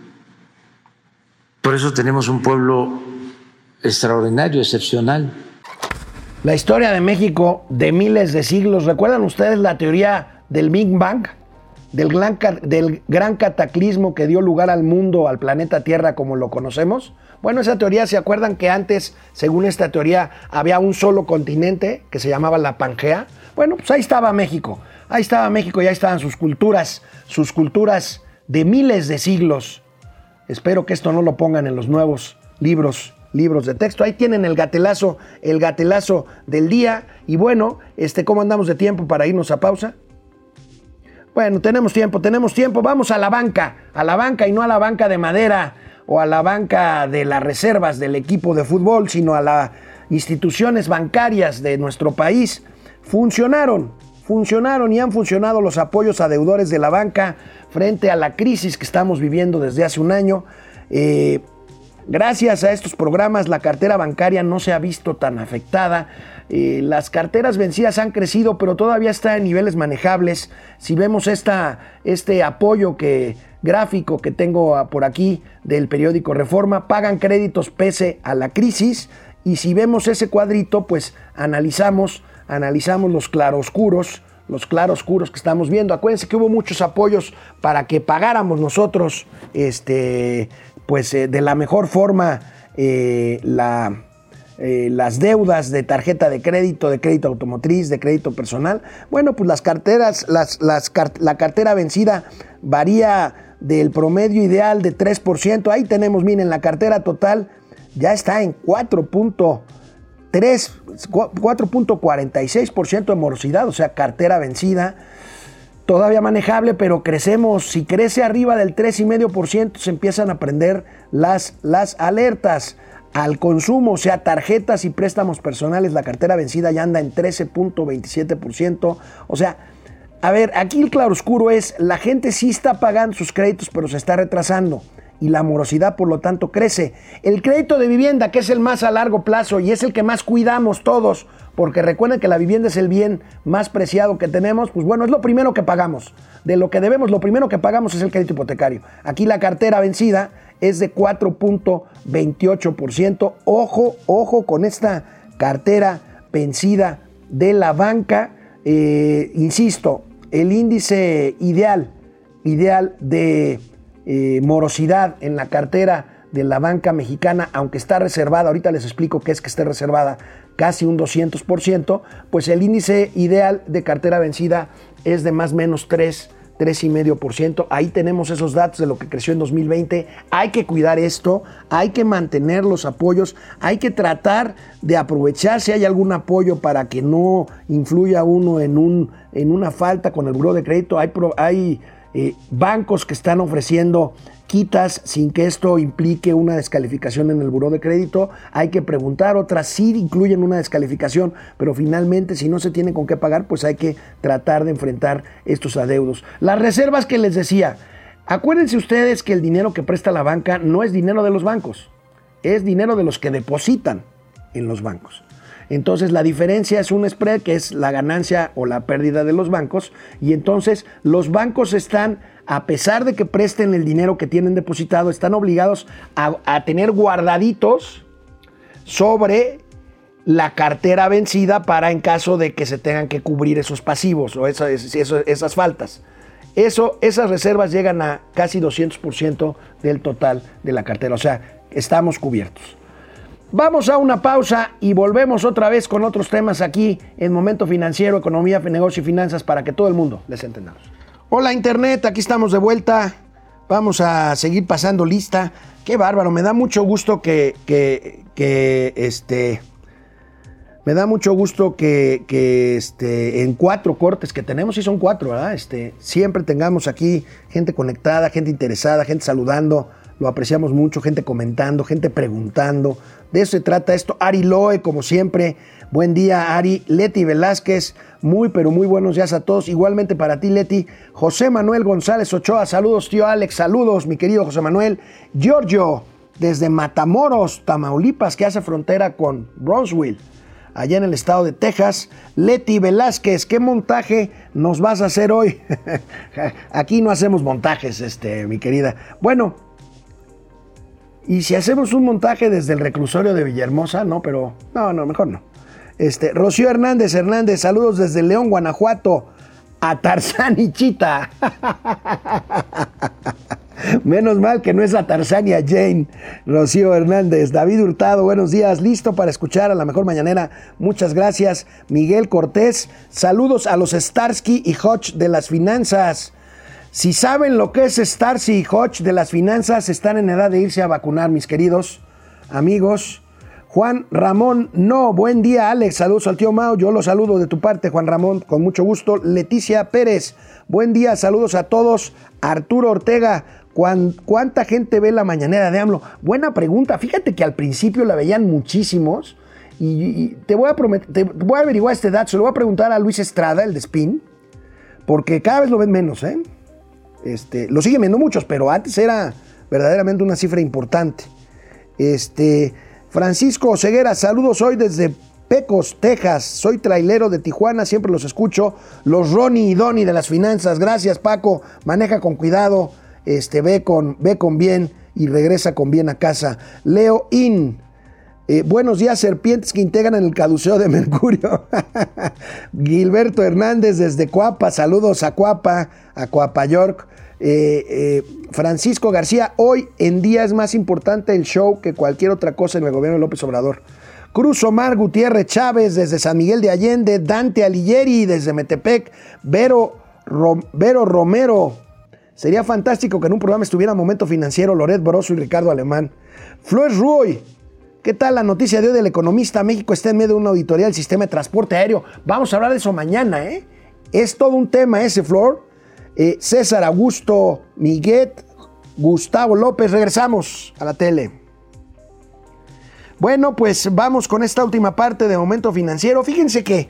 Por eso tenemos un pueblo extraordinario, excepcional. La historia de México de miles de siglos. ¿Recuerdan ustedes la teoría del Big Bang? Del gran, del gran cataclismo que dio lugar al mundo, al planeta Tierra como lo conocemos. Bueno, esa teoría, ¿se acuerdan que antes, según esta teoría, había un solo continente que se llamaba la Pangea? Bueno, pues ahí estaba México. Ahí estaba México y ahí estaban sus culturas, sus culturas de miles de siglos. Espero que esto no lo pongan en los nuevos libros libros de texto. Ahí tienen el gatelazo, el gatelazo del día. Y bueno, este, ¿cómo andamos de tiempo para irnos a pausa? Bueno, tenemos tiempo, tenemos tiempo. Vamos a la banca, a la banca y no a la banca de madera o a la banca de las reservas del equipo de fútbol, sino a las instituciones bancarias de nuestro país. Funcionaron, funcionaron y han funcionado los apoyos a deudores de la banca frente a la crisis que estamos viviendo desde hace un año. Eh, gracias a estos programas la cartera bancaria no se ha visto tan afectada. Eh, las carteras vencidas han crecido, pero todavía está en niveles manejables. Si vemos esta, este apoyo que, gráfico que tengo ah, por aquí del periódico Reforma, pagan créditos pese a la crisis. Y si vemos ese cuadrito, pues analizamos, analizamos los claroscuros, los claroscuros que estamos viendo. Acuérdense que hubo muchos apoyos para que pagáramos nosotros, este, pues eh, de la mejor forma eh, eh, las deudas de tarjeta de crédito, de crédito automotriz, de crédito personal. Bueno, pues las carteras, las, la cartera vencida varía del promedio ideal de 3%. Ahí tenemos, miren, la cartera total ya está en 4.3, 4.46% de morosidad, o sea, cartera vencida. Todavía manejable, pero crecemos. Si crece arriba del 3,5%, se empiezan a prender las, las alertas al consumo, o sea, tarjetas y préstamos personales, la cartera vencida ya anda en 13.27%. O sea, a ver, aquí el claroscuro es, la gente sí está pagando sus créditos, pero se está retrasando y la morosidad por lo tanto crece. El crédito de vivienda, que es el más a largo plazo y es el que más cuidamos todos, porque recuerden que la vivienda es el bien más preciado que tenemos, pues bueno, es lo primero que pagamos. De lo que debemos, lo primero que pagamos es el crédito hipotecario. Aquí la cartera vencida es de 4.28%. Ojo, ojo con esta cartera vencida de la banca. Eh, insisto, el índice ideal, ideal de eh, morosidad en la cartera de la banca mexicana, aunque está reservada, ahorita les explico qué es que esté reservada, casi un 200%, pues el índice ideal de cartera vencida es de más o menos 3 3,5%. Ahí tenemos esos datos de lo que creció en 2020. Hay que cuidar esto, hay que mantener los apoyos, hay que tratar de aprovechar si hay algún apoyo para que no influya uno en, un, en una falta con el buro de crédito. Hay, hay eh, bancos que están ofreciendo quitas sin que esto implique una descalificación en el buró de crédito. Hay que preguntar, otras sí incluyen una descalificación, pero finalmente si no se tiene con qué pagar, pues hay que tratar de enfrentar estos adeudos. Las reservas que les decía, acuérdense ustedes que el dinero que presta la banca no es dinero de los bancos, es dinero de los que depositan en los bancos. Entonces la diferencia es un spread que es la ganancia o la pérdida de los bancos y entonces los bancos están a pesar de que presten el dinero que tienen depositado, están obligados a, tener guardaditos sobre la cartera vencida para en caso de que se tengan que cubrir esos pasivos o esas faltas. Eso, esas reservas llegan a casi 200% del total de la cartera, o sea, estamos cubiertos. Vamos a una pausa y volvemos otra vez con otros temas aquí en Momento Financiero, Economía, Negocio y Finanzas para que todo el mundo les entendamos. Hola Internet, aquí estamos de vuelta. Vamos a seguir pasando lista. Qué bárbaro, me da mucho gusto que, que, este, me da mucho gusto que, que, este, en cuatro cortes que tenemos, y son cuatro, ¿verdad? Este, siempre tengamos aquí gente conectada, gente interesada, gente saludando, lo apreciamos mucho, gente comentando, gente preguntando. De eso se trata esto. Ari Loe, como siempre, Buen día, Ari. Leti Velázquez, muy, pero muy buenos días a todos. Igualmente para ti, Leti. José Manuel González Ochoa, saludos, tío Alex. Saludos, mi querido José Manuel. Giorgio, desde Matamoros, Tamaulipas, que hace frontera con Brownsville, allá en el estado de Texas. Leti Velázquez, ¿qué montaje nos vas a hacer hoy? Aquí no hacemos montajes, este, mi querida. Bueno, y si hacemos un montaje desde el reclusorio de Villahermosa, no, pero no, no, mejor no. Este, Rocío Hernández Hernández, saludos desde León, Guanajuato, a Tarzán y Chita. Menos mal que no es a Tarzán a Jane. Rocío Hernández, David Hurtado, buenos días. Listo para escuchar a la mejor mañanera. Muchas gracias. Miguel Cortés, saludos a los Starsky y Hodge de las finanzas. Si saben lo que es Starsky y Hodge de las finanzas, están en edad de irse a vacunar, mis queridos. amigos. Juan Ramón, no, buen día Alex, saludos al tío Mao, yo lo saludo de tu parte Juan Ramón, con mucho gusto. Leticia Pérez, buen día, saludos a todos. Arturo Ortega, ¿cuán- ¿cuánta gente ve la mañanera de AMLO? Buena pregunta, fíjate que al principio la veían muchísimos y, te, voy a promet- te voy a averiguar este dato, se lo voy a preguntar a Luis Estrada, el de Spin, porque cada vez lo ven menos, ¿eh? Este, lo siguen viendo muchos, pero antes era verdaderamente una cifra importante. Este, Francisco Ceguera, saludos hoy desde Pecos, Texas. Soy trailero de Tijuana, siempre los escucho. Los Ronnie y Donny de las finanzas. Gracias, Paco. Maneja con cuidado, este, ve, con, ve con bien y regresa con bien a casa. Leo In. Eh, buenos días, serpientes que integran el caduceo de Mercurio. Gilberto Hernández desde Cuapa, saludos a Cuapa, a Cuapa York. Eh, eh, Francisco García, hoy en día es más importante el show que cualquier otra cosa en el gobierno de López Obrador. Cruz Omar Gutiérrez Chávez desde San Miguel de Allende, Dante Alighieri desde Metepec, Vero, Ro- Vero Romero. Sería fantástico que en un programa estuviera Momento Financiero Loret Boroso y Ricardo Alemán. Flores Ruy, ¿Qué tal la noticia de hoy del economista? México está en medio de una auditoría del sistema de transporte aéreo. Vamos a hablar de eso mañana, ¿eh? Es todo un tema ese, Flor. Eh, César Augusto Miguet, Gustavo López, regresamos a la tele. Bueno, pues vamos con esta última parte de Momento Financiero. Fíjense que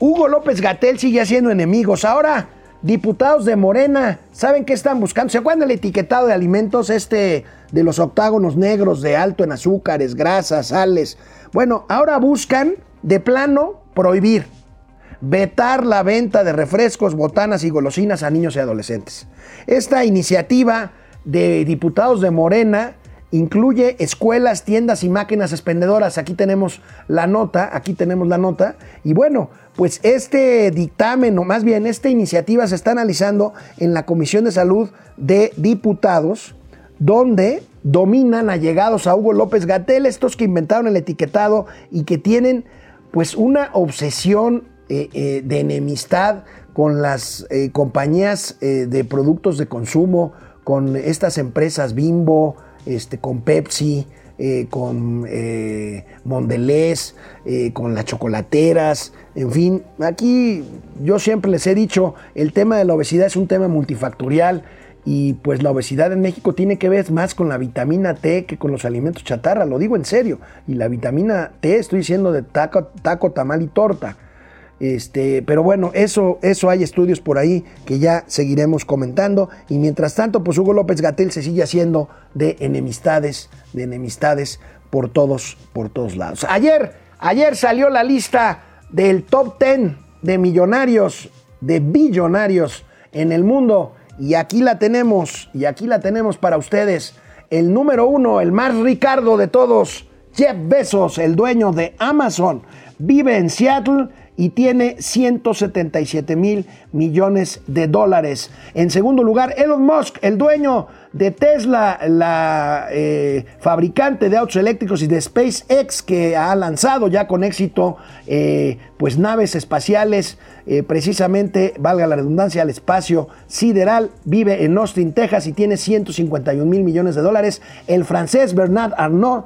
Hugo López Gatel sigue haciendo enemigos. Ahora, diputados de Morena, ¿saben qué están buscando? ¿Se acuerdan del etiquetado de alimentos este de los octágonos negros de alto en azúcares, grasas, sales? Bueno, ahora buscan de plano prohibir, vetar la venta de refrescos, botanas y golosinas a niños y adolescentes. Esta iniciativa de diputados de Morena incluye escuelas, tiendas y máquinas expendedoras. Aquí tenemos la nota, aquí tenemos la nota. Y bueno, pues este dictamen, o más bien esta iniciativa se está analizando en la Comisión de Salud de Diputados, donde dominan allegados a Hugo López Gatel, estos que inventaron el etiquetado y que tienen pues una obsesión eh, eh, de enemistad con las eh, compañías de productos de consumo, con estas empresas Bimbo, este, con Pepsi, eh, con eh, Mondelez, eh, con las chocolateras, en fin, aquí yo siempre les he dicho, el tema de la obesidad es un tema multifactorial y pues la obesidad en México tiene que ver más con la vitamina T que con los alimentos chatarra, lo digo en serio, y la vitamina T estoy diciendo de taco, taco tamal y torta. Este, pero bueno, eso, eso hay estudios por ahí que ya seguiremos comentando. Y mientras tanto, pues Hugo López Gatel se sigue haciendo de enemistades, de enemistades por todos, por todos lados. Ayer, ayer salió la lista del top 10 de millonarios, de billonarios en el mundo. Y aquí la tenemos, y aquí la tenemos para ustedes. El número uno, el más Ricardo de todos, Jeff Bezos, el dueño de Amazon, vive en Seattle y tiene 177 mil millones de dólares. En segundo lugar, Elon Musk, el dueño de Tesla, la eh, fabricante de autos eléctricos y de SpaceX, que ha lanzado ya con éxito eh, pues naves espaciales, eh, precisamente, valga la redundancia, al espacio sideral, vive en Austin, Texas y tiene 151 mil millones de dólares. El francés Bernard Arnault,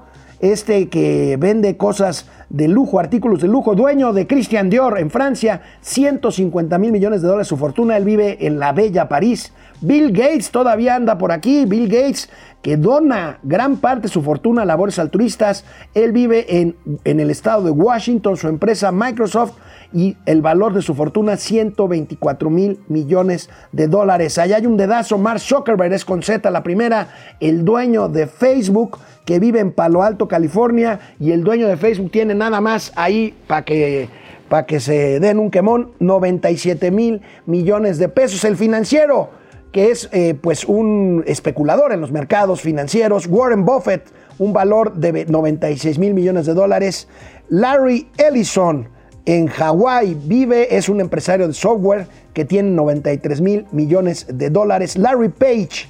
este que vende cosas de lujo, artículos de lujo, dueño de Christian Dior en Francia, 150 mil millones de dólares su fortuna, él vive en la bella París. Bill Gates todavía anda por aquí, Bill Gates que dona gran parte de su fortuna a labores altruistas, él vive en, en el estado de Washington, su empresa Microsoft y el valor de su fortuna 124 mil millones de dólares. Allá hay un dedazo, Mark Zuckerberg es con Z la primera, el dueño de Facebook que vive en Palo Alto, California, y el dueño de Facebook tiene nada más ahí para que, pa que se den un quemón, 97 mil millones de pesos. El financiero, que es eh, pues un especulador en los mercados financieros, Warren Buffett, un valor de 96 mil millones de dólares. Larry Ellison, en Hawái vive, es un empresario de software que tiene 93 mil millones de dólares. Larry Page,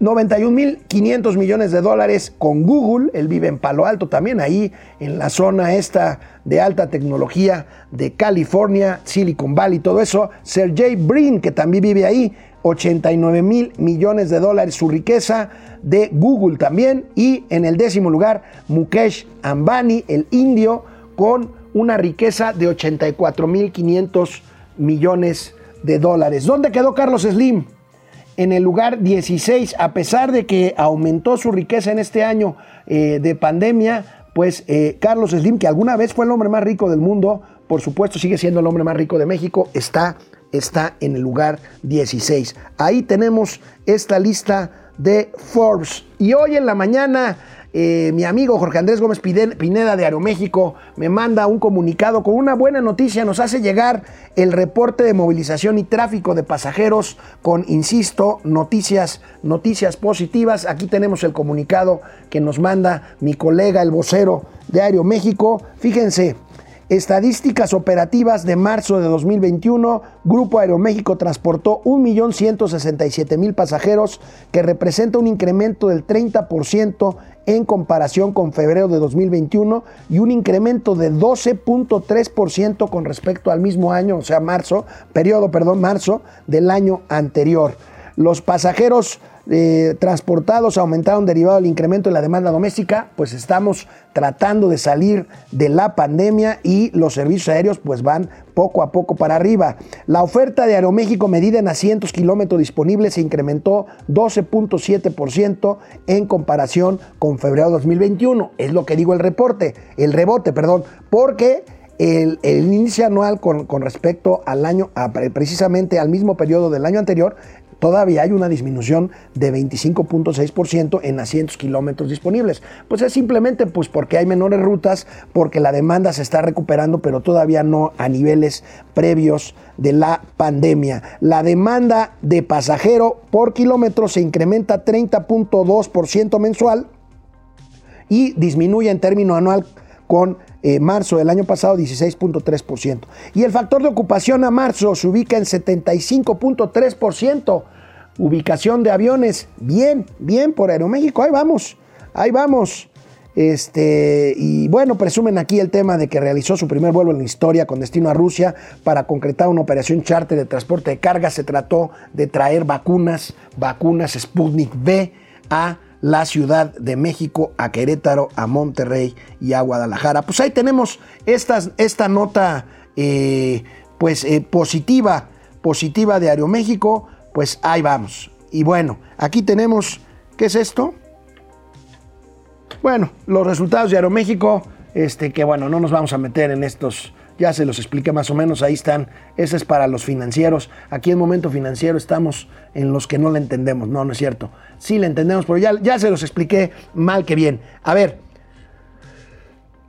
91.500 millones de dólares con Google. Él vive en Palo Alto también, ahí en la zona esta de alta tecnología de California, Silicon Valley, todo eso. Sergey Brin, que también vive ahí, 89 mil millones de dólares su riqueza de Google también. Y en el décimo lugar, Mukesh Ambani, el indio, con una riqueza de 84 mil 500 millones de dólares. ¿Dónde quedó Carlos Slim? En el lugar 16, a pesar de que aumentó su riqueza en este año eh, de pandemia, pues eh, Carlos Slim, que alguna vez fue el hombre más rico del mundo, por supuesto sigue siendo el hombre más rico de México, está, está en el lugar 16. Ahí tenemos esta lista de Forbes. Y hoy en la mañana eh, mi amigo Jorge Andrés Gómez Pineda de Aeroméxico me manda un comunicado con una buena noticia. Nos hace llegar el reporte de movilización y tráfico de pasajeros con, insisto, noticias, noticias positivas. Aquí tenemos el comunicado que nos manda mi colega, el vocero de Aeroméxico. Fíjense, Estadísticas operativas de marzo de 2021, Grupo Aeroméxico transportó 1.167.000 pasajeros, que representa un incremento del 30% en comparación con febrero de 2021 y un incremento de 12.3% con respecto al mismo año, o sea, marzo, periodo, perdón, marzo del año anterior. Los pasajeros eh, transportados aumentaron derivado del incremento de la demanda doméstica, pues estamos tratando de salir de la pandemia y los servicios aéreos pues van poco a poco para arriba. La oferta de Aeroméxico medida en asientos kilómetros disponibles se incrementó 12.7% en comparación con febrero de 2021. Es lo que digo el reporte, el rebote, perdón, porque el, índice anual con, con, respecto al año, precisamente al mismo periodo del año anterior, todavía hay una disminución de 25.6% en asientos kilómetros disponibles. Pues es simplemente pues porque hay menores rutas, porque la demanda se está recuperando, pero todavía no a niveles previos de la pandemia. La demanda de pasajero por kilómetro se incrementa 30.2% mensual y disminuye en término anual con eh, marzo del año pasado 16.3%. Y el factor de ocupación a marzo se ubica en 75.3%. Ubicación de aviones, bien, bien por Aeroméxico, ahí vamos, ahí vamos. Este, y bueno, presumen aquí el tema de que realizó su primer vuelo en la historia con destino a Rusia para concretar una operación charter de transporte de carga. Se trató de traer vacunas, vacunas Sputnik V a la Ciudad de México, a Querétaro, a Monterrey y a Guadalajara. Pues ahí tenemos esta nota eh, pues, eh, positiva, positiva de Aeroméxico pues ahí vamos. Y bueno, aquí tenemos, ¿qué es esto? Bueno, los resultados de Aeroméxico, este, que bueno, no nos vamos a meter en estos, ya se los expliqué más o menos, ahí están, ese es para los financieros. Aquí en Momento Financiero estamos en los que no le entendemos, no, no es cierto. Sí le entendemos, pero ya, ya se los expliqué mal que bien. A ver,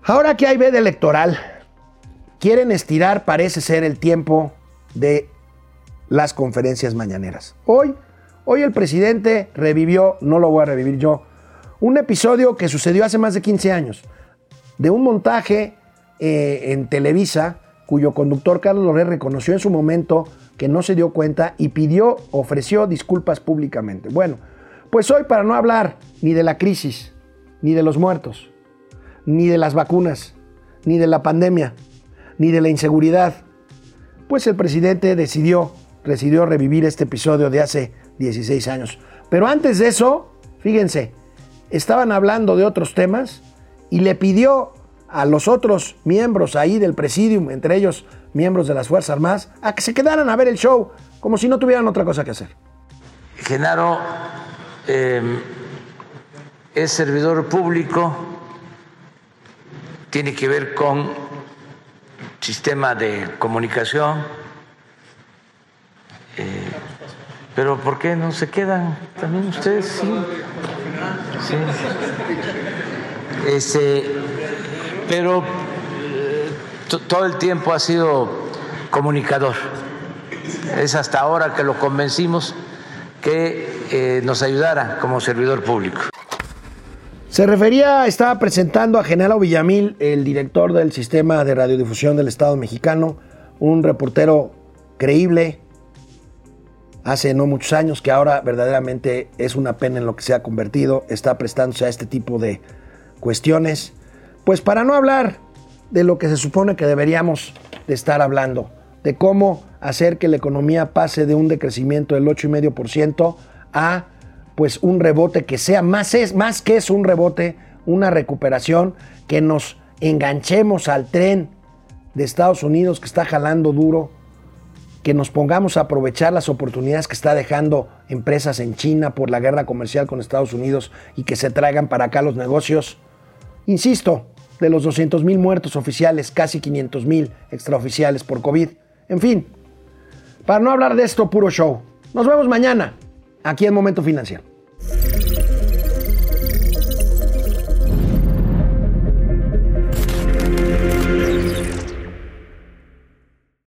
ahora que hay veda electoral, quieren estirar, parece ser, el tiempo de las conferencias mañaneras. Hoy, hoy el presidente revivió, no lo voy a revivir yo, un episodio que sucedió hace más de 15 años, de un montaje eh, en Televisa, cuyo conductor Carlos Loré reconoció en su momento que no se dio cuenta y pidió, ofreció disculpas públicamente. Bueno, pues hoy para no hablar ni de la crisis, ni de los muertos, ni de las vacunas, ni de la pandemia, ni de la inseguridad, pues el presidente decidió decidió revivir este episodio de hace 16 años. Pero antes de eso, fíjense, estaban hablando de otros temas y le pidió a los otros miembros ahí del presidium, entre ellos miembros de las Fuerzas Armadas, a que se quedaran a ver el show, como si no tuvieran otra cosa que hacer. Genaro em, es servidor público, tiene que ver con sistema de comunicación eh, pero ¿por qué no se quedan también ustedes? Sí. sí. Este, pero eh, todo el tiempo ha sido comunicador. Es hasta ahora que lo convencimos que eh, nos ayudara como servidor público. Se refería, estaba presentando a Genaro Villamil, el director del sistema de radiodifusión del Estado mexicano, un reportero creíble, hace no muchos años, que ahora verdaderamente es una pena en lo que se ha convertido, está prestándose a este tipo de cuestiones. Pues para no hablar de lo que se supone que deberíamos de estar hablando, de cómo hacer que la economía pase de un decrecimiento del 8,5% a pues un rebote que sea más, es, más que es un rebote, una recuperación, que nos enganchemos al tren de Estados Unidos que está jalando duro, que nos pongamos a aprovechar las oportunidades que está dejando empresas en China por la guerra comercial con Estados Unidos y que se traigan para acá los negocios. Insisto, de los 200 mil muertos oficiales, casi 500 mil extraoficiales por COVID. En fin, para no hablar de esto, puro show. Nos vemos mañana, aquí en Momento Financiero.